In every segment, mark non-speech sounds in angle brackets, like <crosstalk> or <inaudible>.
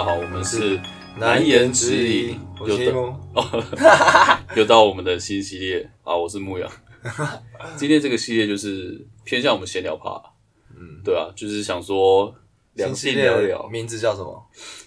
家好，我们是难言之隐，我又到是木。<laughs> 又到我们的新系列啊，我是牧羊。<laughs> 今天这个系列就是偏向我们闲聊趴，嗯，对啊，就是想说两性聊聊。名字叫什么？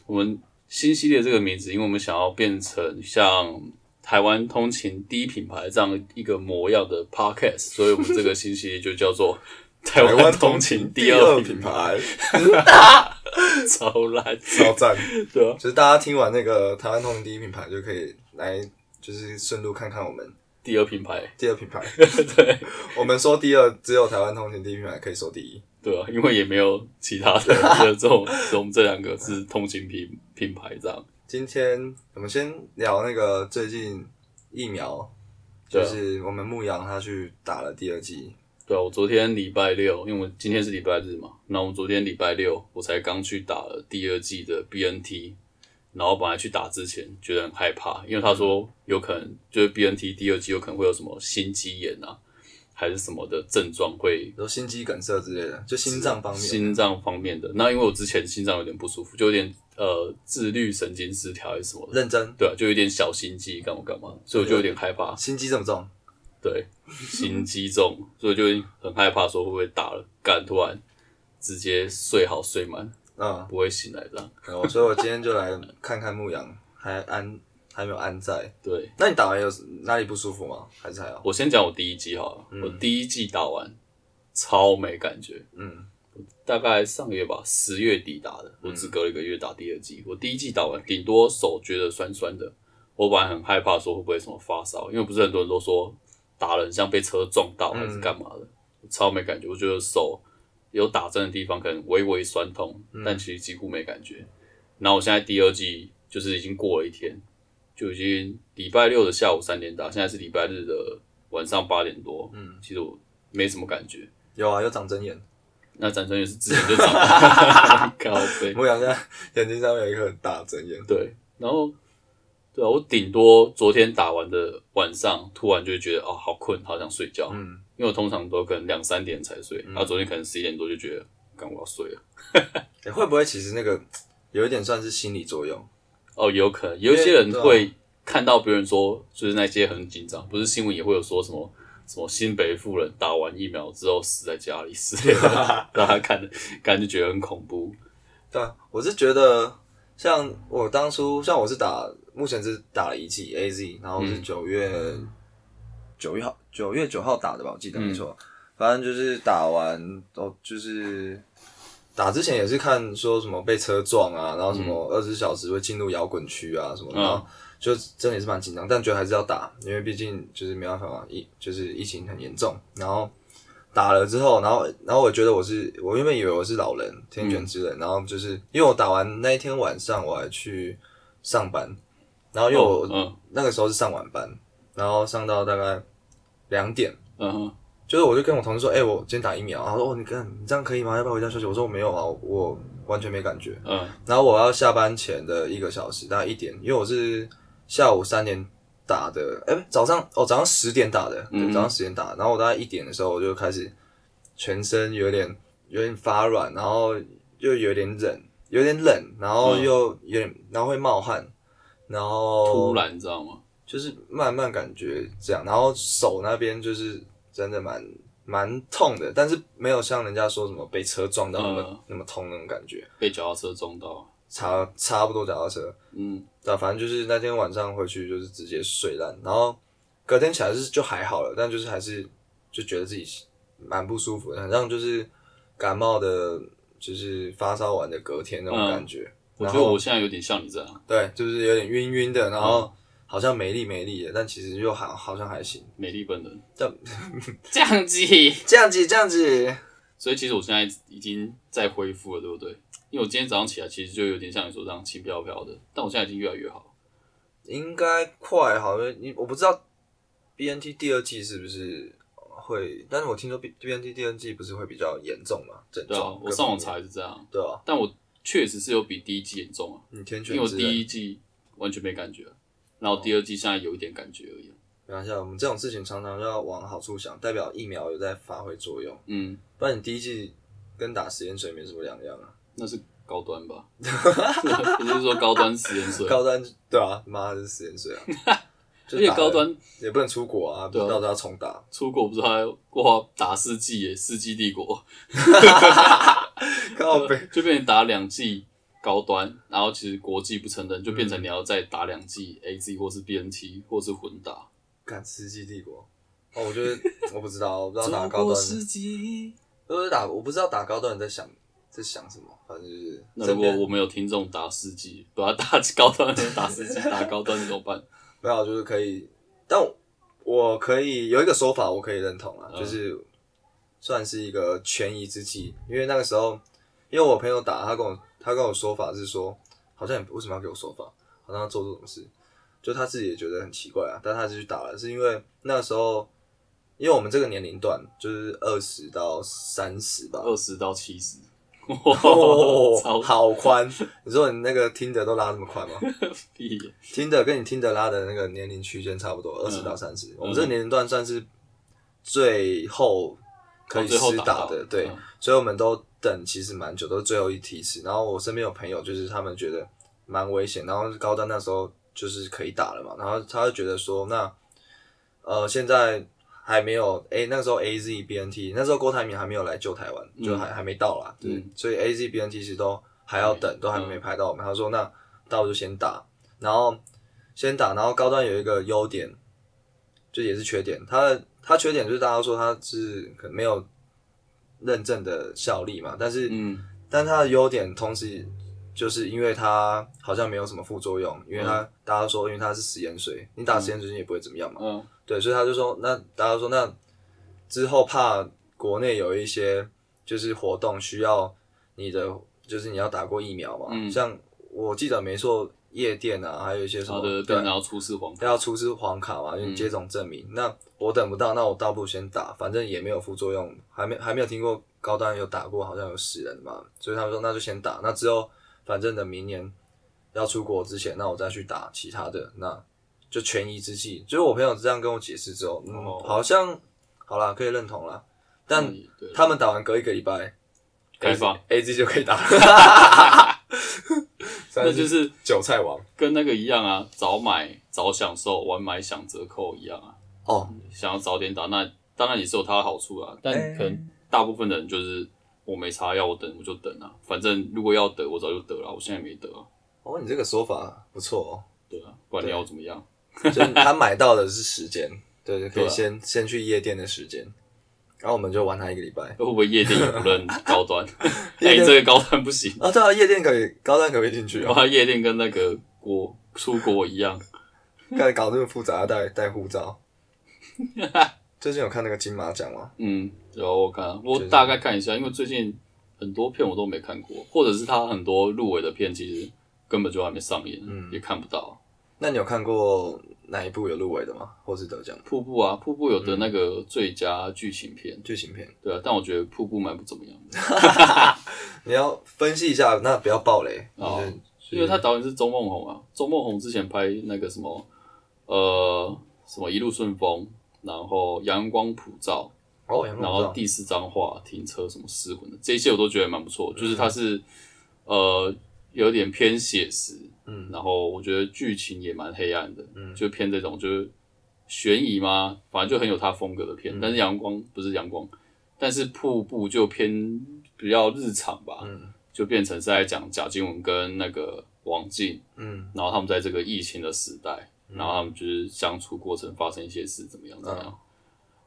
我们新系列这个名字，因为我们想要变成像台湾通勤第一品牌这样一个模样的 podcast，所以我们这个新系列就叫做 <laughs> 台湾通勤第二品牌，牌，<laughs> 超烂，超赞！对啊，就是大家听完那个台湾通勤第一品牌，就可以来，就是顺路看看我们第二品牌，第二品牌。<laughs> 对我们说第二，只有台湾通勤第一品牌可以说第一。对啊，因为也没有其他的，就这种，我们这两个是通勤品品牌这样。今天我们先聊那个最近疫苗，就是我们牧羊他去打了第二剂，对啊，我昨天礼拜六，因为我今天是礼拜日嘛，那我昨天礼拜六我才刚去打了第二季的 BNT，然后本来去打之前觉得很害怕，因为他说有可能就是 BNT 第二季有可能会有什么心肌炎啊，还是什么的症状会有心肌梗塞之类的，就心脏方面。心脏方面的。那因为我之前心脏有点不舒服，就有点呃自律神经失调还是什么的，认真，对啊，就有点小心悸干嘛干嘛，所以我就有点害怕。心机这么重，对，心机重，所以就很害怕说会不会打了干突然直接睡好睡满，嗯，不会醒来这样。哦，所以我今天就来看看牧羊还安还没有安在。对那你打完有哪里不舒服吗？还是还好？我先讲我第一季好了，我第一季打完超没感觉，嗯，大概上个月吧，十月底打的，我只隔了一个月打第二季。我第一季打完，顶多手觉得酸酸的，我本来很害怕说会不会什么发烧，因为不是很多人都说打了很像被车撞到还是干嘛的，超没感觉。我觉得手有打针的地方可能微微酸痛，但其实几乎没感觉。然后我现在第二季就是已经过了一天，就已经礼拜六的下午三点打，现在是礼拜日的晚上八点多，嗯，其实我没什么感觉。有啊，有长针眼。那长针眼是之前就长了 <laughs> 高飞，我想现在眼睛上面有一颗很大的针眼。对，然后对啊，我顶多昨天打完的晚上，突然就会觉得哦，好困，好想睡觉。嗯，因为我通常都可能两三点才睡，然后昨天可能十一点多就觉得，干我要睡了。<laughs> 欸会不会其实那个有一点算是心理作用？哦，有可能有一些人会看到别人说，就是那些很紧张，不是新闻也会有说什么。什么新北富人打完疫苗之后死在家里之类的，<laughs> 大家看的感觉觉得很恐怖。对啊，我是觉得像我当初像我是打，目前是打了一季 A Z，然后是九月九、月号九月九号打的吧，我记得没错。反正就是打完哦，就是打之前也是看说什么被车撞啊，然后什么二十四小时会进入摇滚区啊什么，嗯。然后就真的也是蛮紧张，但觉得还是要打，因为毕竟就是没办法嘛，疫就是疫情很严重，然后。打了之后，然后然后我觉得我是我原本以为我是老人天选之人，然后就是因为我打完那一天晚上我还去上班，然后因为我、哦嗯。那个时候是上晚班，然后上到大概两点，嗯哼，就是我就跟我同事说，哎、我今天打疫苗，然后说哦你看你这样可以吗？要不要回家休息？我说我没有啊，我完全没感觉。嗯。然后我要下班前的一个小时，大概一点，因为我是下午三点打的，哎、早上哦早上十点打的，对，早上十点打，然后我大概一点的时候我就开始全身有点有点发软，然后又有点冷，有点冷，然后又有点，然后会冒汗，然后突然你知道吗？就是慢慢感觉这样，然后手那边就是真的蛮蛮痛的，但是没有像人家说什么被车撞到那么、嗯那么痛那种感觉，被脚踏车撞到，差差不多脚踏车。嗯，对啊，反正就是那天晚上回去就是直接睡烂，然后隔天起来是就还好了，但就是还是就觉得自己蛮不舒服的，很像就是感冒的，就是发烧完的隔天那种嗯感觉。我觉得我现在有点像你这样，对，就是有点晕晕的，然嗯后好像没力没力的，但其实又好好像还行。美丽本人这 <laughs> 这样子，<laughs> 这样子，这样子，所以其实我现在已经在恢复了，对不对？因为我今天早上起来其实就有点像你说这样轻飘飘的，但我现在已经越来越好。应该快好了。你我不知道 BNT 第二季是不是会，但是我听说 B BNT 第二季不是会比较严重嘛？症对啊状，，我上网面，查也是这样，对啊，但我确实是有比第一季严重啊，你天因为第一季完全没感觉，然后第二季现在有一点感觉而已。没关系啊，我们这种事情常常要往好处想，代表疫苗有在发挥作用，嗯，不然你第一季跟打实验水没什么两样啊。那是高端吧？不是说高端实验水，高端对啊，妈的是食盐水啊，<laughs> 而且高端也不能出国啊，不知道要重打。出国不是还哇打四季耶，世纪帝国，<laughs> 靠背就变成打两季高端，然后其实国际不承认，就变成你要再打两季 A Z 或是 B N T 或是混打。干吃鸡帝国哦，我觉得 <laughs> 我不知道，我不知道打高端，都是打，我不知道打高端在想在想什么，反正就是。那如果我们有听众打四季，不要打高端，<laughs> 打四季，打高端怎么办？<laughs> 没有，就是可以，但我可以有一个说法，我可以认同啊，就是算是一个权宜之计，因为那个时候，因为我朋友打，他跟我他跟我说法是说，好像为什么要给我说法？好像要做这种事。就他自己也觉得很奇怪啊，但他就去打了，是因为那时候，因为我们这个年龄段就是二十到三十吧，二十到七十，哇，好宽！你说你那个听的都拉这么宽吗？<laughs> 听的跟你听的拉的那个年龄区间差不多，二十到三十。我们这个年龄段算是最后可以施打的，对，所以我们都等其实蛮久，都是最后一提示。然后我身边有朋友，就是他们觉得蛮危险，然后高端那时候。就是可以打了嘛，然后他就觉得说，那呃现在还没有，A 那时候 A Z B N T 那时候郭台铭还没有来救台湾，就还还没到啦，对，所以 A Z B N T 其实都还要等，都还没排到我们。他说那到就先打，然后先打，然后高端有一个优点，就也是缺点，他的它缺点就是大家说他是可能没有认证的效力嘛，但是嗯，但它的优点同时。就是因为它好像没有什么副作用，因为它大家说，因为它是食盐水，你打食盐水也不会怎么样嘛。嗯，对，所以他就说，那大家说，那之后怕国内有一些就是活动需要你的，就是你要打过疫苗嘛。嗯，像我记得没错，夜店啊，还有一些什么，对，然后出示黄要出示黄卡嘛，因为接种证明。那我等不到，那我倒不如先打，反正也没有副作用，还没还没有听过高端有打过，好像有死人嘛。所以他们说，那就先打，那之后。反正等明年要出国之前，那我再去打其他的，那就权宜之计。就是我朋友这样跟我解释之后，嗯，好像好啦，可以认同了。但他们打完隔一个礼拜，开放 A G 就可以打，<laughs> 那就是韭菜王，跟那个一样啊，早买早享受，晚买享折扣一样啊。哦，想要早点打，那当然也是有它的好处啊。但可能大部分的人就是。我没查，要我等我就等啊，反正如果要得，我早就得了，我现在没得啊。哦，你这个说法不错哦。对啊，不管你要怎么样，就他买到的是时间，对，<laughs> 可以先先去夜店的时间，然后我们就玩他一个礼拜。会不会夜店也不认 <laughs> 高端？<laughs> 哎，这个高端不行啊。对啊，夜店可以，高端可以进去啊。哇，夜店跟那个国出国一样，<laughs> 刚才搞这么复杂，带带护照。最近有看那个金马奖吗？嗯，有我看，我大概看一下，因为最近很多片我都没看过，或者是他很多入围的片其实根本就还没上映，嗯，也看不到。那你有看过哪一部有入围的吗？或是得奖？瀑布啊，瀑布有得那个最佳剧情片，剧情片。对啊，但我觉得瀑布蛮不怎么样的。<laughs> 你要分析一下，那不要爆雷啊，因为他导演是周梦红啊，周梦红之前拍那个什么，呃，什么一路顺风。然后阳光普照，哦，然后第四张画停车什么失魂的，这些我都觉得蛮不错。就是他是呃有点偏写实，嗯，然后我觉得剧情也蛮黑暗的，嗯，就偏这种就是悬疑嘛？反正就很有他风格的片。但是阳光不是阳光，但是瀑布就偏比较日常吧，嗯，就变成是在讲贾静雯跟那个王静，嗯，然后他们在这个疫情的时代。然后他们就是相处过程发生一些事怎么样怎么样，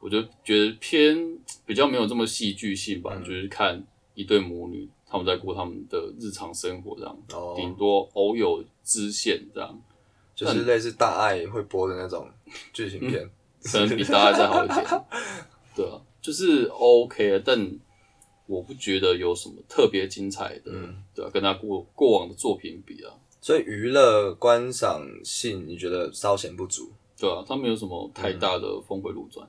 我就觉得偏比较没有这么戏剧性吧，就是看一对母女他们在过他们的日常生活这样，顶多偶有支线这样，就是类似大爱会播的那种剧情片，可能比大爱再好一点。<laughs> 对啊，就是 OK 但我不觉得有什么特别精彩的，对啊，跟他过过往的作品比啊。所以娱乐观赏性，你觉得稍显不足？对啊，他没有什么太大的峰回路转。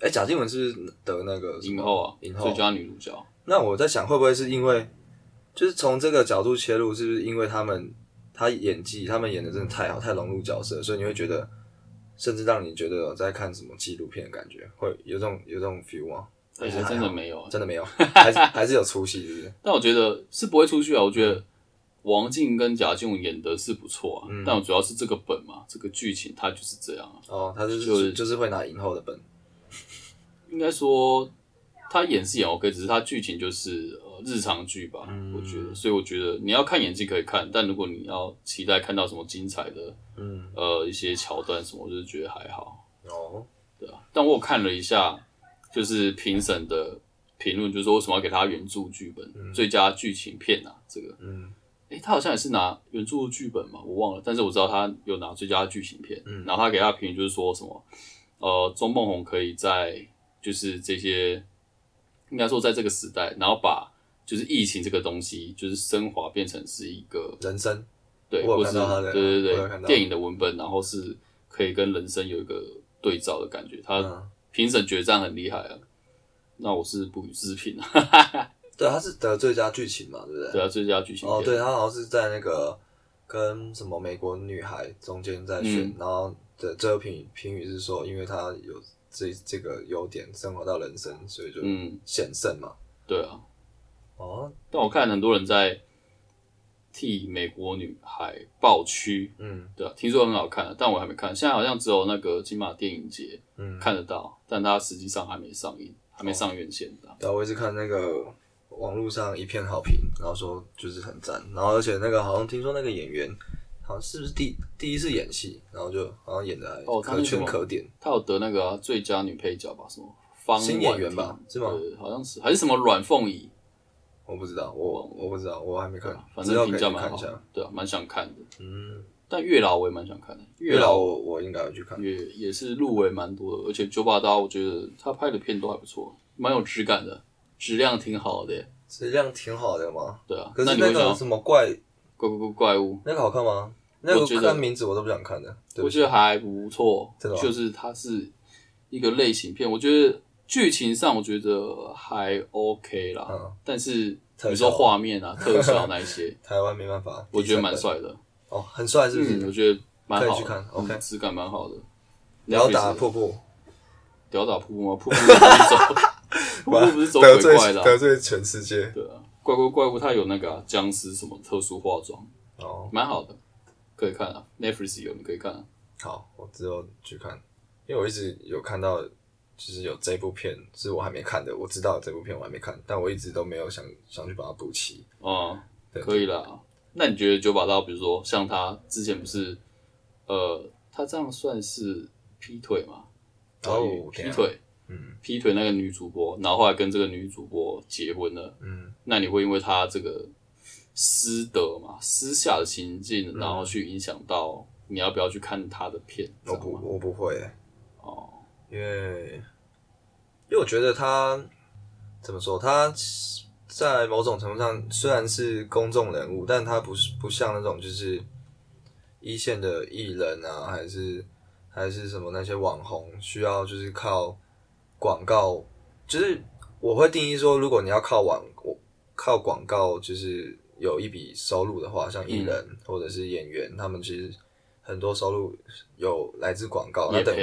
哎，贾静雯是得那个影后啊，影后最佳女主角。那我在想，会不会是因为，就是从这个角度切入，是不是因为他们他演技，他们演的真的太好，太融入角色，所以你会觉得，甚至让你觉得在看什么纪录片的感觉，会有这种有这种 feel 吗？哎、还真的没有。真的没有，还是还是有出戏，是不是？但我觉得是不会出去啊。我觉得王静跟贾静雯演的是不错啊，嗯但我主要是这个本嘛，这个剧情它就是这样啊。哦，他就是就是就是会拿影后的本，<laughs> 应该说他演是演 OK，只是他剧情就是呃日常剧吧，嗯。我觉得。所以我觉得你要看演技可以看，但如果你要期待看到什么精彩的嗯，呃一些桥段什么，我就是觉得还好。哦，对啊，但我有看了一下，就是评审的评论，就是说为什么要给他原著剧本、最佳剧情片啊？这个，嗯。诶、他好像也是拿原著剧本嘛，我忘了，但是我知道他有拿最佳剧情片，嗯。然后他给他评语就是说什么，呃，钟梦红可以在就是这些，应该说在这个时代，然后把就是疫情这个东西，就是升华变成是一个人生，对，或是对对对电影的文本，然后是可以跟人生有一个对照的感觉。他嗯，评审决战很厉害啊，那我是不予置评啊。<laughs> 对，他是得最佳剧情嘛，对不对？对啊，最佳剧情哦，对，他好像是在那个跟什么美国女孩中间在选，嗯然后的最后评评语是说，因为他有这这个优点升华到人生，所以就嗯，险胜嘛。对啊。哦，但我看很多人在替美国女孩抱屈，嗯对啊，听说很好看，但我还没看。现在好像只有那个金马电影节嗯，看得到，但它实际上还没上映，还没上院线的。对啊，我也是看那个网络上一片好评，然后说就是很赞，然后而且那个好像听说那个演员好像是不是第第一次演戏，然后就好像演的还可圈可点，她有得那个啊、最佳女配角吧？什么方新演员吧是吗对，好像是，还是什么阮凤仪，我不知道，我我不知道，我还没看，反正评价蛮。好，对啊，蛮想看的。嗯，但月老我也蛮想看的，月老老我我应该会去看。也也是入围蛮多的，而且九把刀我觉得他拍的片都还不错，蛮有质感的，质量挺好的。质量挺好的嘛。对啊，可是那个什么怪，怪怪怪怪物，那个好看吗？那我觉得个看名字我都不想看的。我觉得还不错，就是它是一个类型片，我觉得剧情上我觉得还 OK 啦，嗯。但是你说画面啊、特效那一些，<laughs> 台湾没办法，我觉得蛮帅的，哦，很帅是不是，我？觉得蛮好去看嗯 OK 质感蛮好的。然后打瀑布，屌打瀑布吗？瀑布不是走，<laughs> 瀑布不是走鬼怪的啊、得罪全世界。对啊，怪怪怪物它有那个啊僵尸什么特殊化妆，哦，蛮好的，可以看啊。Netflix 有，你可以看啊。好，我之后去看，因为我一直有看到，就是有这部片是我还没看的，我知道这部片我还没看，但我一直都没有想想去把它补齐。哦、对可以啦。那你觉得九把刀，比如说像他之前不是，呃，他这样算是劈腿吗？哦劈腿，嗯劈腿那个女主播，然后后来跟这个女主播结婚了。嗯，那你会因为他这个私德嘛、私下的情境，然后去影响到你要不要去看他的片？我不我不会、欸，哦，因为因为我觉得他怎么说，他在某种程度上虽然是公众人物，但他不是不像那种就是一线的艺人啊，还是还是什么那些网红，需要就是靠广告，就是我会定义说，如果你要靠网靠广告，就是有一笔收入的话，像艺人或者是演员，他们其实很多收入有来自广告，那叶等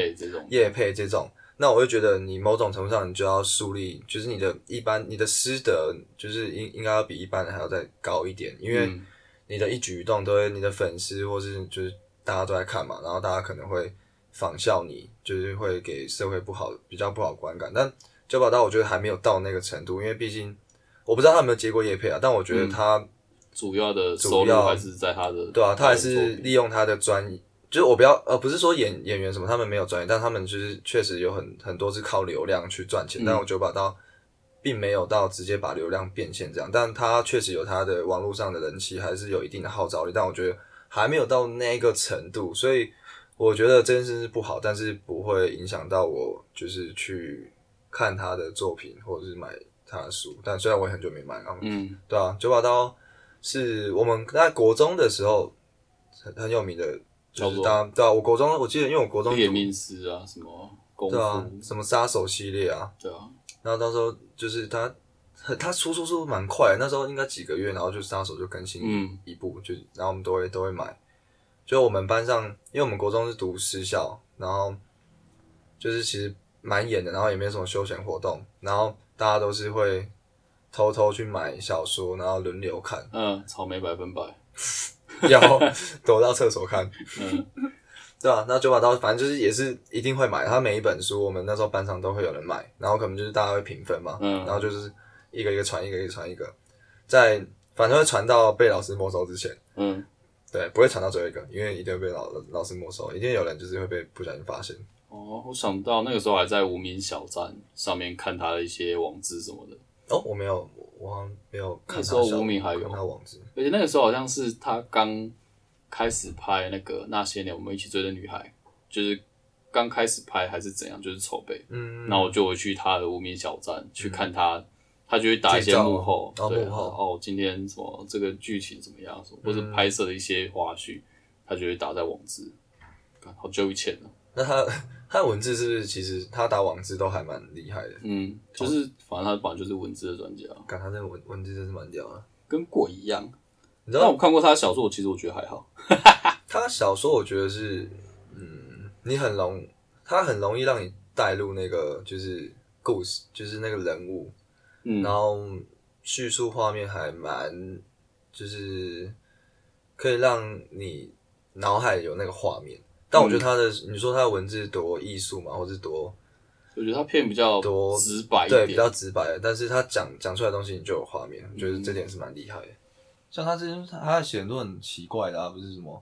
业配这种，那我就觉得你某种程度上你就要树立，就是你的一般你的师德，就是应应该要比一般人还要再高一点，因为嗯。你的一举一动都会你的粉丝或是就是大家都在看嘛，然后大家可能会仿效你，就是会给社会不好比较不好观感。但九宝刀我觉得还没有到那个程度，因为毕竟我不知道他有没有接过叶配啊，但我觉得他、主要的收入还是在他的对啊，他还是利用他的专业，就是我不要呃，不是说演演员什么，他们没有专业，但他们就是确实有很很多是靠流量去赚钱，嗯。但我九把刀并没有到直接把流量变现这样，但他确实有他的网络上的人气，还是有一定的号召力，但我觉得还没有到那个程度，所以我觉得这件事是不好，但是不会影响到我就是去看他的作品或者是买他的书，但虽然我也很久没买了，嗯。对啊，九把刀是我们在国中的时候很很有名的，就是差不多。当对啊，我国中我记得，因为我国中读猎命师啊，什么功对啊，，什么杀手系列啊，对啊，然后到时候就是他他出书速度蛮快的，那时候应该几个月，然后就杀手就更新嗯。一部，就然后我们都会都会买。就我们班上，因为我们国中是读私校，然后就是其实蛮严的，然后也没有什么休闲活动，然后大家都是会偷偷去买小说，然后轮流看，嗯，草莓百分百，<laughs> 然后躲到厕所看，嗯，<laughs> 对啊，那九把刀反正就是也是一定会买，他每一本书我们那时候班上都会有人买，然后可能就是大家会评分嘛，嗯。然后就是一个一个传，一个一个传一个，在反正会传到被老师没收之前。嗯，对，不会传到最后一个，因为一定会被老老师没收，一定有人就是会被不小心发现。哦，我想到那个时候还在无名小站上面看他的一些网志什么的，哦，我没有，我好像没有看那时候无名还有。看他网址。而且那个时候好像是他刚开始拍那个那些年我们一起追的女孩，就是刚开始拍还是怎样，就是筹备，嗯，那我就会去他的无名小站去看他，他就会打一些幕后，对，哦幕后。哦，今天什么这个剧情怎么样，什么或者拍摄的一些花絮，他就会打在网址。好久以前了，那他他的文字是不是其实他打网字都还蛮厉害的？嗯，就是反正他本来就是文字的专家，感他这个文文字真是蛮屌的。跟鬼一样。你知道但我看过他的小说，其实我觉得还好。<laughs> 他小说，我觉得是，嗯，你很容，他很容易让你带入那个就是故事，就是那个人物，嗯然后叙述画面还蛮，就是可以让你脑海有那个画面。但我觉得他的，你说他的文字多艺术嘛，或是多我觉得他片比较多直白一点，对比较直白的，但是他讲讲出来的东西你就有画面，我觉得这点是蛮厉害的。像他之前他写很多很奇怪的啊，不是什么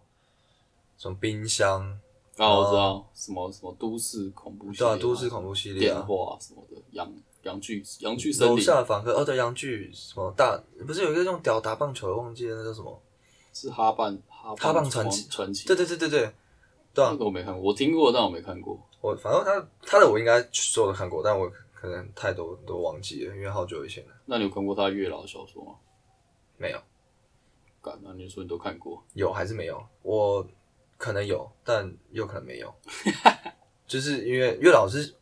什么冰箱，啊，我知道什么什么都市恐怖系对啊，都市恐怖系列电啊，话什么的，洋洋剧洋剧森楼下的访客，哦对，洋剧什么大，不是有一个用屌打棒球的，忘记了那叫什么？是哈棒哈哈棒传奇。传奇，对对对对对，对啊那，个我没看过，我听过，但我没看过。我反正他他的我应该所有都看过，但我可能太多都忘记了，因为好久以前了。那你有看过他月老的小说吗？没有，敢，那你说你都看过？有还是没有？我可能有，但又可能没有。<laughs> 就是因为月老是，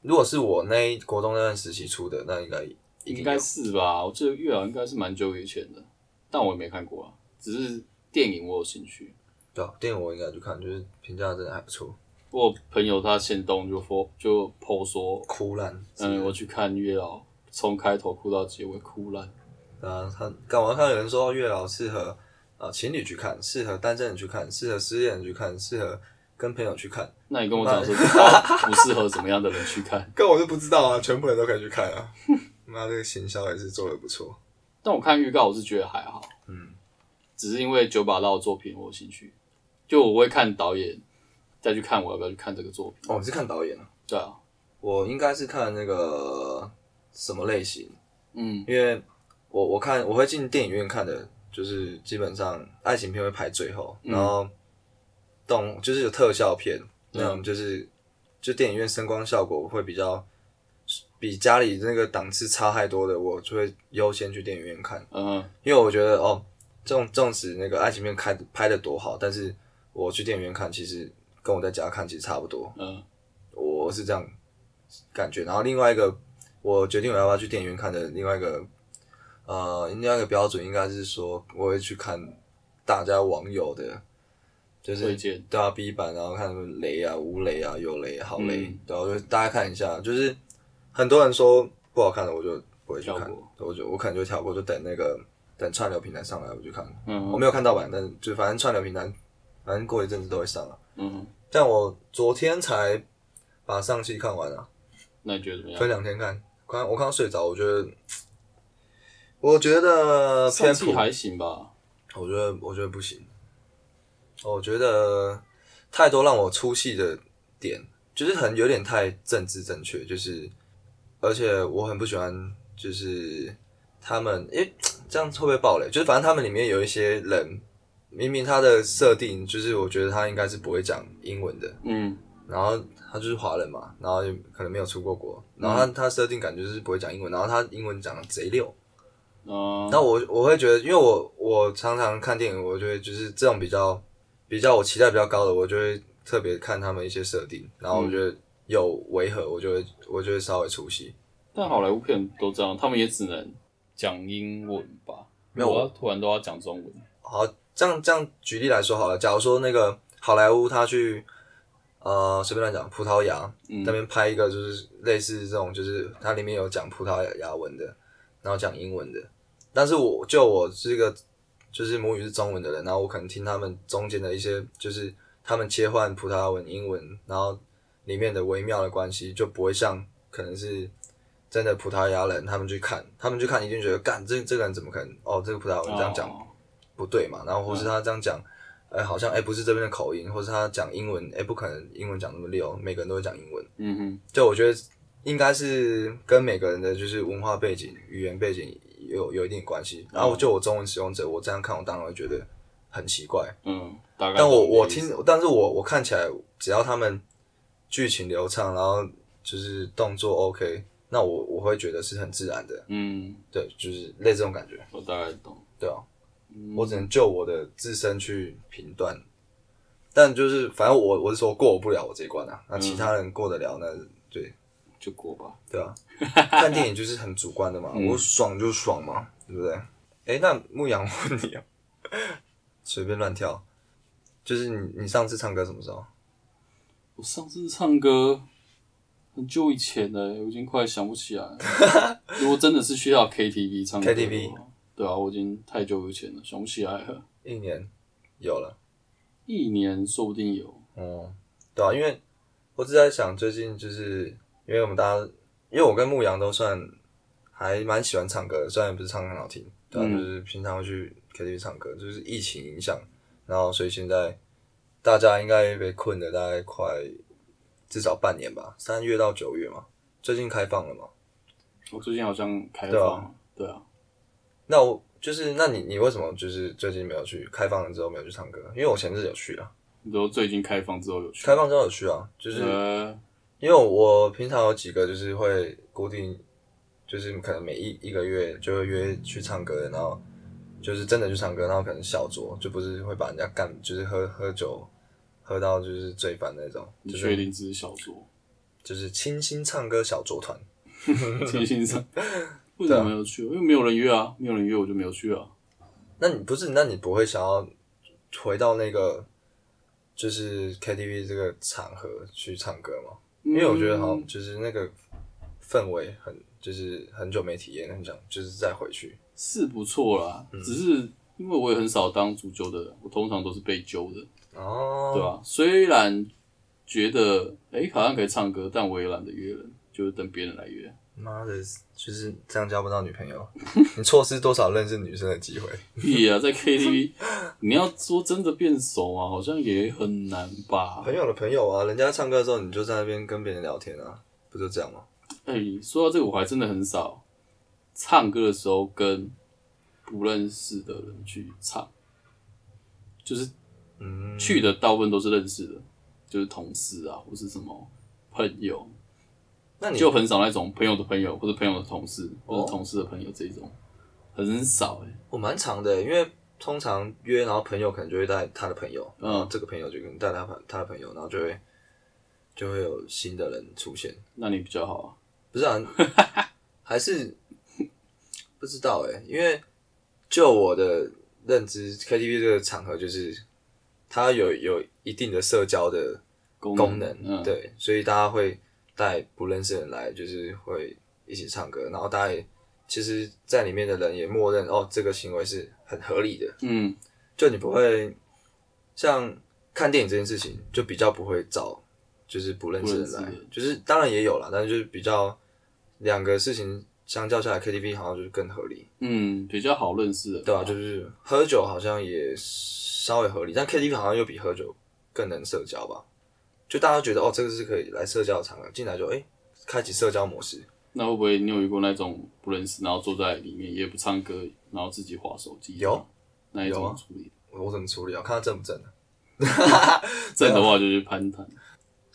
如果是我那一国中那段时期出的，那应该一定应该是吧？我记得月老应该是蛮久以前的，但我也没看过啊，只是电影我有兴趣。对啊，电影我应该去看，就是评价真的还不错，我朋友他先动就 po 就 po 说，哭烂。嗯，我去看月老，从开头哭到结尾，哭烂。啊，他干嘛看有人说月老适合啊情侣去看，适合单身人去看，适合失恋人去看，适合跟朋友去看。那你跟我讲说，<laughs> 他不适合怎么样的人去看？跟我就不知道啊，全部人都可以去看啊。妈，这个行销也是做的不错。但我看预告，我是觉得还好，嗯，只是因为九把刀的作品我有兴趣，就我会看导演，再去看我要不要去看这个作品。哦，你是看导演啊？对啊，我应该是看那个什么类型？嗯因为我我看我会进电影院看的，就是基本上爱情片会排最后，然后动就是有特效片那种，就是就电影院声光效果会比较比家里那个档次差太多的，我就会优先去电影院看，嗯因为我觉得哦，这种纵使那个爱情片开拍的多好，但是我去电影院看，其实跟我在家看其实差不多，嗯我是这样感觉。然后另外一个，我决定我要不要去电影院看的另外一个，呃，另外一个标准应该是说，我会去看大家网友的，就是推荐对啊 B 版，然后看什么雷啊、无雷啊、有雷、好雷，嗯对啊，我就大家看一下。就是很多人说不好看的，我就不会去看，我就我可能就跳过，就等那个等串流平台上来我就看。嗯我没有看盗版，但是就反正串流平台，反正过一阵子都会上了。嗯，但我昨天才把上期看完啊，那你觉得怎么样？分两天看。刚我刚刚睡着，我觉得，我觉得偏普，还行吧，我觉得我觉得不行，我觉得太多让我出戏的点，就是很有点太政治正确，就是而且我很不喜欢，就是他们，诶、这样会不会暴雷？就是反正他们里面有一些人，明明他的设定就是我觉得他应该是不会讲英文的，嗯然后他就是华人嘛，然后也可能没有出过国，然后他他设定感觉就是不会讲英文，然后他英文讲的贼溜。嗯，那我我会觉得，因为我我常常看电影，我就会就是这种比较比较我期待比较高的，我就会特别看他们一些设定，然后我觉得有违和，我就会我就会稍微出戏。但好莱坞片都这样，他们也只能讲英文吧？没有我要突然都要讲中文。好，这样这样举例来说好了，假如说那个好莱坞他去呃随便乱讲葡萄牙嗯那边拍一个就是类似这种，就是它里面有讲葡萄牙文的，然后讲英文的。但是我就我是一个就是母语是中文的人，然后我可能听他们中间的一些就是他们切换葡萄牙文、英文，然后里面的微妙的关系就不会像可能是真的葡萄牙人他们去看，他们去看一定觉得干这这个人怎么可能哦这个葡萄牙人这样讲哦不对嘛，然后或是他这样讲，哎、好像哎、不是这边的口音，或是他讲英文，哎、不可能英文讲那么溜，每个人都会讲英文。嗯哼，就我觉得应该是跟每个人的就是文化背景、语言背景有有一定关系。然后就我中文使用者，我这样看，我当然会觉得很奇怪。嗯，大概。但我我听，但是我我看起来，只要他们剧情流畅，然后就是动作 OK，那我我会觉得是很自然的。嗯，对，就是类似这种感觉。我大概懂。对啊，我只能就我的自身去评断，但就是反正我我是说过不了我这一关啊，那其他人过得了，那对就过吧。对啊，<laughs> 看电影就是很主观的嘛，我爽就爽嘛，对不对？哎、那牧羊我问你啊，随便乱跳，就是你你上次唱歌什么时候？我上次唱歌很久以前了，我已经快想不起来了。<laughs> 如果真的是去到 KTV 唱歌 KTV 对啊，我已经太久以前了，想不起来了。一年有了，一年说不定有。哦、对啊，因为我只在想最近就是因为我们大家，因为我跟牧羊都算还蛮喜欢唱歌的，虽然不是唱得很好听，对啊，嗯就是平常会去 KTV 唱歌，就是疫情影响，然后所以现在大家应该被困的大概快至少半年吧，三月到九月嘛，最近开放了吗，我最近好像开对啊放，对啊，那我就是那你你为什么就是最近没有去开放了之后没有去唱歌？因为我前阵子有去啊，你说最近开放之后有去？开放之后有去啊，就是。呃，因为我平常有几个就是会固定，就是可能每一一个月就会约去唱歌的，然后就是真的去唱歌，然后可能小酌，就不是会把人家干，就是喝喝酒喝到就是醉翻那种，你就是确定只是小酌？就是清新唱歌小酌团。<laughs> <laughs> 清新唱为什么没有去？因为没有人约啊，没有人约我就没有去啊。那你不是？那你不会想要回到那个就是 KTV 这个场合去唱歌吗？因为我觉得好像就是那个氛围很，就是很久没体验，很想就是再回去。是不错啦，嗯只是因为我也很少当主揪的人，我通常都是被揪的，哦，对吧、虽然觉得哎、诶好像可以唱歌，但我也懒得约人，就是等别人来约。妈的，就是这样交不到女朋友，<laughs> 你错失多少认识女生的机会？屁啊，在 KTV <laughs> 你要说真的变熟啊，好像也很难吧？朋友的朋友啊，人家唱歌的时候，你就在那边跟别人聊天啊，不就这样吗？哎、说到这个，我还真的很少唱歌的时候跟不认识的人去唱，就是嗯，去的大部分都是认识的，就是同事啊，或是什么朋友，那你就很少那种朋友的朋友或者朋友的同事，或哦者同事的朋友这种，很少哎、我蛮长的，因为通常约，然后朋友可能就会带他的朋友，嗯。嗯，这个朋友就可能带他朋他的朋友，然后就会就会有新的人出现，那你比较好啊。不是啊，<laughs> 还是不知道哎，因为就我的认知，KTV 这个场合就是它有有一定的社交的功功能，嗯，对，所以大家会带不认识的人来，就是会一起唱歌，然后大家也其实，在里面的人也默认哦，这个行为是很合理的，嗯，就你不会像看电影这件事情，就比较不会找就是不认识的人来就是当然也有啦，但是就是比较两个事情相较下来，KTV 好像就是更合理，嗯，比较好认识的，对吧、就是喝酒好像也稍微合理，但 KTV 好像又比喝酒更能社交吧？就大家觉得哦，这个是可以来社交的场合，进来就哎、开启社交模式。那会不会你有遇过那种不认识，然后坐在里面也不唱歌，然后自己划手机？有，那一有啊种处理？我我怎么处理啊？看他正不正啊？<laughs> 正的话就去攀谈，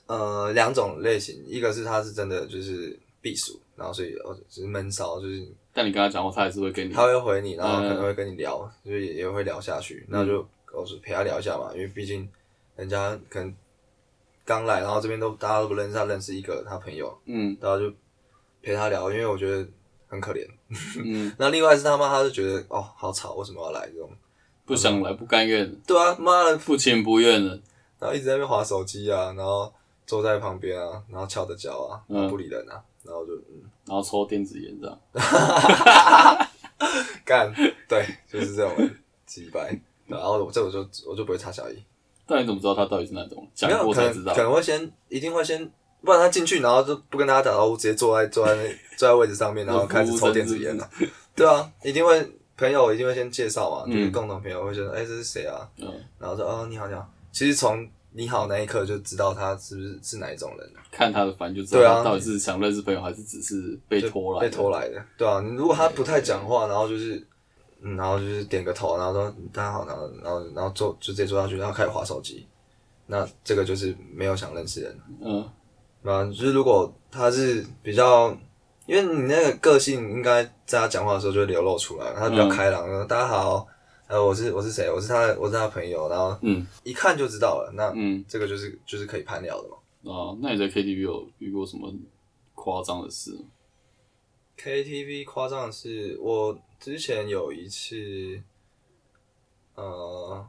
呃，两种类型，一个是他是真的就是避暑，然后所以哦只是闷骚，就是但你跟他讲话，他还是会跟你。他会回你，然后可能嗯会跟你聊，就是也也会聊下去，那就我是陪他聊一下嘛，因为毕竟人家可能刚来，然后这边都大家都不认识，他认识一个他朋友，嗯然后就陪他聊，因为我觉得很可怜。嗯，<laughs> 那另外是他妈，他就觉得哦好吵，为什么要来这种？不想来，不甘愿，对啊，妈的，不情不愿的。然后一直在那边划手机啊，然后坐在旁边啊，然后翘着脚啊，不理人啊，然后就嗯然后抽电子烟这样。<laughs> 干，对，就是这种人，几百。然后我这我就我就不会插小姨，但你怎么知道他到底是哪种？讲没有可过才知道能可。能会先一定会先，不然他进去然后就不跟大家打招呼，直接坐在坐在那坐在位置上面，然后开始抽电子烟了。对啊，一定会朋友一定会先介绍嘛，就是共同朋友会说，哎、这是谁啊？嗯，然后说哦你好你好，其实从你好那一刻就知道他是不是是哪一种人。了，看他的反应就知对啊。道他到底是想认识朋友，还是只是被拖来的。被拖来的，对啊，你如果他不太讲话，然后就是嗯，然后就是点个头，然后说大家好，然后然后然后坐就直接坐下去，然后开始划手机，那这个就是没有想认识人。嗯。啊，就是如果他是比较，因为你那个个性应该在他讲话的时候就会流露出来，他比较开朗，说大家好，呃，我是我是谁，我是他的我是他的朋友，然后嗯。一看就知道了，那嗯。这个就是就是可以攀聊的嘛。啊，那你在 KTV 有遇过什么夸张的事吗？KTV 夸张的是，我之前有一次，呃，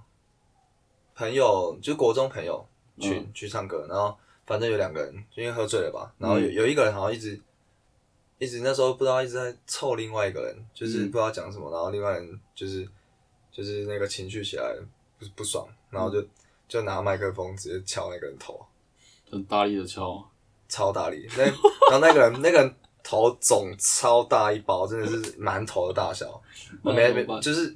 朋友就是国中朋友去、去唱歌，然后反正有两个人就因为喝醉了吧，然后有、有一个人好像一直一直那时候不知道一直在凑另外一个人，就是不知道讲什么，然后另外人就是就是那个情绪起来不不爽，然后就、就拿麦克风直接敲那个人头。很大力的敲，超大力，那然后那个人 <laughs> 那个人头肿超大一包，真的是馒头的大小，我没没就是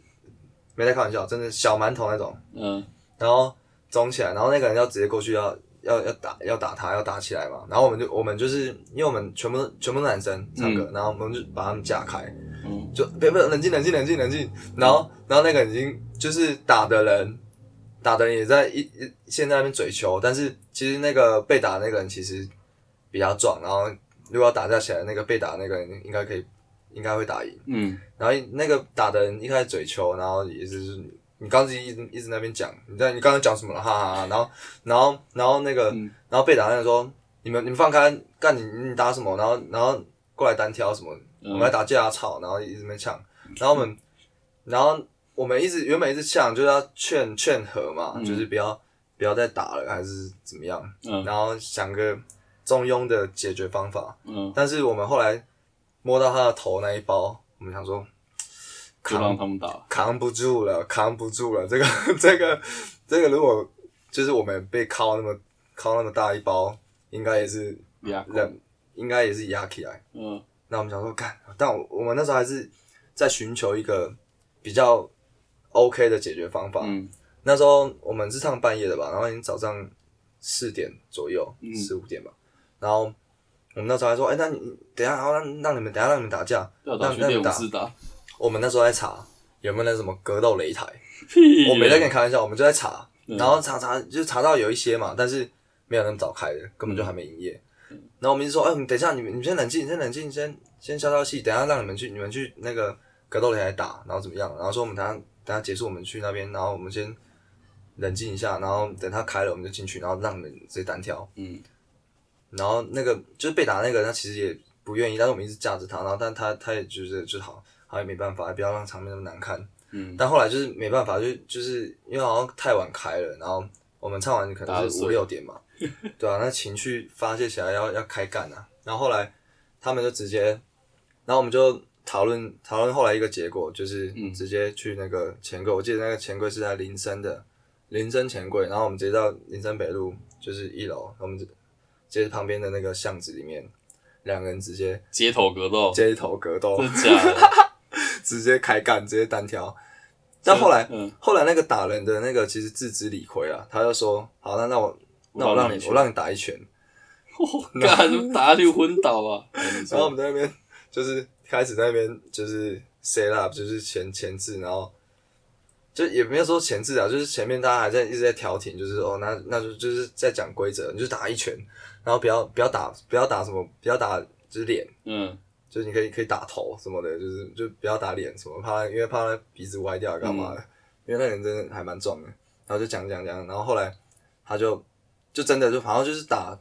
没在开玩笑，真的小馒头那种，嗯。然后肿起来，然后那个人要直接过去要要要打要打他要打起来嘛，然后我们就我们就是因为我们全部都全部都男生唱歌，然后我们就把他们架开，嗯就别别冷静冷静冷静冷静，然后然后那个已经就是打的人，打的人也在一一现在那边嘴球，但是其实那个被打的那个人其实比较壮，然后如果要打架起来，那个被打的那个人应该可以应该会打赢，嗯然后那个打的人一开始嘴球，然后也是你你刚才一直一直那边讲，你在你刚才讲什么了？哈哈哈，然后然后然后那个、嗯然后被打的人说你们你们放开，干你你打什么？然后然后过来单挑什么？我们来打架啊！操！然后一直没抢，然后我们，然后我们一直原本一直呛，就是要劝劝和嘛，就是不要不要再打了，还是怎么样？嗯然后想个中庸的解决方法。嗯，但是我们后来摸到他的头那一包，我们想说扛让他们打，扛不住了，扛不住了。这个这个 <laughs> 这个，如果就是我们被敲那么敲那么大一包，应该也是压人，应该也是压起来。嗯那我们想说干，但我我们那时候还是在寻求一个比较 OK 的解决方法。嗯那时候我们是唱半夜的吧，然后已经早上四点左右，四五点吧。然后我们那时候还说，哎、那你你等一下，然后让让你们等一下让你们打架。要打去练武那那你打士打，我们那时候在查有没有那什么格斗擂台，<laughs> 我没在跟你开玩笑，我们就在查，然后查查就查到有一些嘛，但是没有那么早开的，根本就还没营业。然后我们一直说，哎、你等一下，你们你们先冷静，你先冷静，先先消消气，等一下让你们去你们去那个格斗擂台打，然后怎么样？然后说我们等下等下结束我们去那边，然后我们先冷静一下，然后等他开了我们就进去，然后让你们直接单挑。嗯然后那个就是被打那个，他其实也不愿意，但是我们一直架着他，然后但他他也就是就好，他也没办法，不要让场面那么难看。嗯，但后来就是没办法，就就是因为好像太晚开了，然后我们唱完可能是五六点嘛，<laughs> 对啊，那情绪发泄起来要要开干啊。然后后来他们就直接，然后我们就讨论讨论后来一个结果，就是嗯直接去那个钱柜，我记得那个钱柜是在林森的林森钱柜，然后我们直接到林森北路就是一楼，我们直接旁边的那个巷子里面，两个人直接街头格斗，街头格斗，真假的？<laughs> 直接开干，直接单挑。但后来，嗯，后来那个打人的那个其实自知理亏啊，他就说：“好，那那我那我让你我让你打一拳。<laughs> 干打下去昏倒啊！<laughs> 哎你”然后我们在那边就是开始在那边就是 set up，就是前前置，然后就也没有说前置啊，就是前面大家还在一直在调停，就是哦，那那就就是在讲规则，你就打一拳，然后不要不要打不要打什么，不要打就是脸，嗯就是你可以可以打头什么的，就是就不要打脸什么，怕因为怕他鼻子歪掉干嘛的，因为那人真的还蛮壮的，然后就讲讲讲，然后后来他就就真的就好像就是打，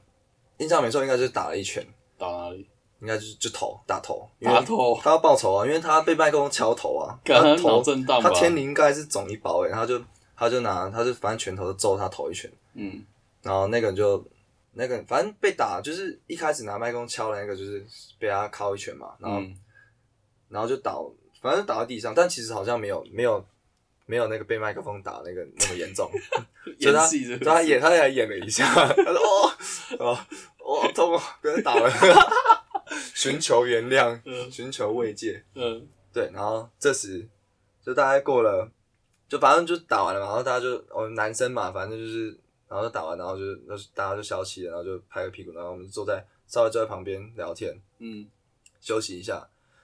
印象没错应该就是打了一拳，打哪里？应该就是就头打头，因为打头，他要报仇啊，因为他被麦克风敲头啊，他头震荡他？天灵盖是肿一包诶、他就他就拿他就反正拳头就揍他头一拳，嗯。然后那个人就那个反正被打，就是一开始拿麦克风敲的那个，就是被他敲一拳嘛，然后、嗯。然后就倒，反正就倒在地上，但其实好像没有没有没有那个被麦克风打那个那么严重，<laughs> 所以他演他演他还演了一下，<laughs> 他说哦哦哦好痛哦，不要再打了，<laughs> 寻求原谅，嗯寻求慰藉，嗯。对，然后这时就大概过了，就反正就打完了嘛，然后大家就我们男生嘛，反正就是然后就打完，然后就就大家就消气了，然后就拍个屁股，然后我们就坐在稍微坐在旁边聊天嗯。休息一下，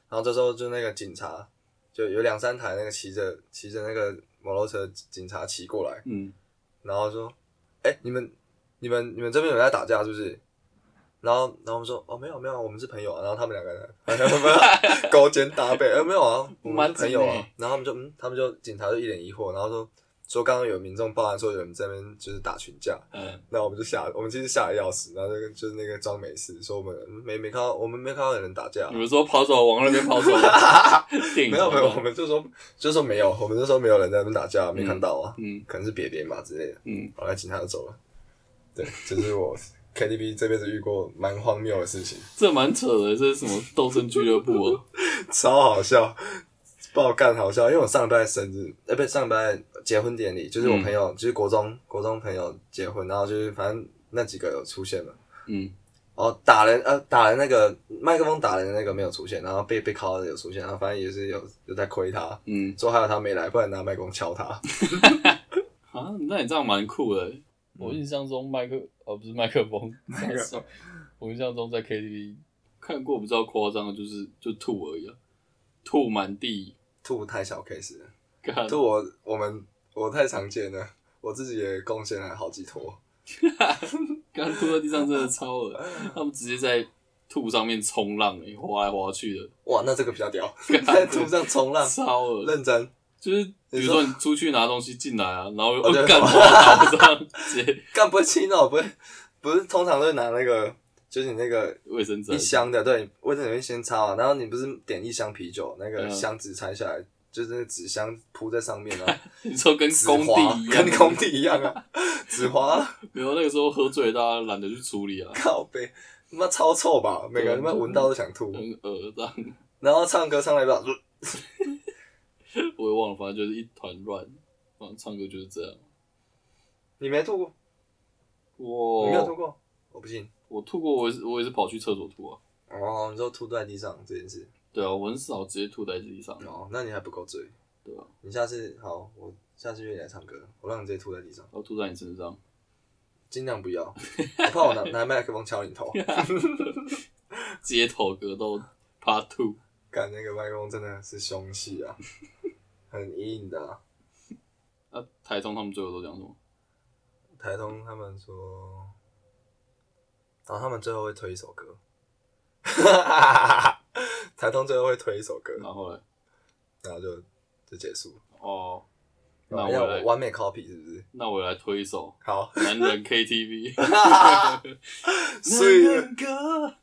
然后这时候就那个警察就有两三台那个骑着骑着那个摩托车警察骑过来，嗯然后说：“哎、你们、你们、你们这边有人在打架是不是？”然后，然后我们说：“哦，没有，没有，我们是朋友啊。”然后他们两个人，<laughs> 他们勾肩搭背，呃，没有啊，我们是朋友啊。然后他们就，嗯，他们就警察就一脸疑惑，然后说说刚刚有民众报案说有人在那边就是打群架，嗯。那我们就吓，我们其实吓得要死，然后就就是那个装没事，说我们嗯没没看到，我们没看到有人打架。你，们说跑走往那边跑走，<laughs> 没有没有，我，们就说就说没有，我们就说没有人在那边打架，没看到啊，嗯。可能是别别嘛之类的。嗯，后来警察就走了。对，这是我 KTV 这辈子遇过蛮荒谬的事情，这蛮扯的，这是什么斗争俱乐部啊？<laughs> 超好笑，爆干好笑。因为我上礼拜生日，呃，不是上礼拜结婚典礼，就是我朋友，就是国中国中朋友结婚，然后就是反正那几个有出现了。嗯哦，打人呃，打人那个麦克风打人的那个没有出现，然后被被敲的有出现，然后反正也是有有在亏他，嗯，说还有他没来，不然拿麦克风敲他。<laughs> 啊，那你这样蛮酷的。我印象中麦克哦不是麦克风，麦克风我印象中在 KTV 看过比较夸张的，就是就吐而已啊，吐满地，吐太小 case 吐我我们我太常见了，我自己也贡献了好几坨。<laughs> 刚吐在地上真的超恶，他们直接在吐上面冲浪诶、滑来滑去的，哇，那这个比较屌，<laughs> 在吐上冲浪，超恶。认真。就是比如说你出去拿东西进来啊，然后干 <laughs> 滑倒上，直接干不会亲哦，不会，不是通常都会拿那个，就是你那个卫生纸一箱的，对，卫生纸会先擦嘛，然后你不是点一箱啤酒，那个嗯箱子拆下来，就是那个纸箱铺在上面，然 <laughs> 后你说跟纸工地一样，跟工地一样啊，<laughs> 纸滑没有那个时候喝醉，大家懒得去处理啊，靠背，他妈超臭吧，每个人他妈闻到都想吐，很恶心。然后唱歌唱了一半，<laughs> 我也忘了，反正就是一团乱。反正唱歌就是这样。你没吐过，你没有吐我过，我不信。我吐过，我也是我也是跑去厕所吐啊。哦，你说吐在地上这件事，对啊，我很少直接吐在地上。哦，那你还不够醉。对啊，你下次好，我下次约你来唱歌，我让你直接吐在地上，然后吐在你身上。尽量不要，我怕我拿拿麦克风敲你头。<laughs> 街头格斗 Part Two。干那个麦克风真的是凶器啊，很硬的、啊。啊，台通他们最后都讲什么？台通他们说，然后他们最后会推一首歌，台通最后会推一首歌，然后呢，然后就就结束。哦，那我来，完美 copy 是不是？那我来推一首好，<laughs> <laughs>《男人 KTV》。男人，歌，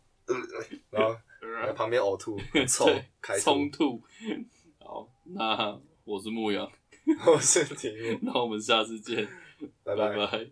然后 <laughs> 在旁边呕吐，很臭对，开吐冲。突。好，那我是牧羊，我是题目，那我们下次见，拜拜。拜拜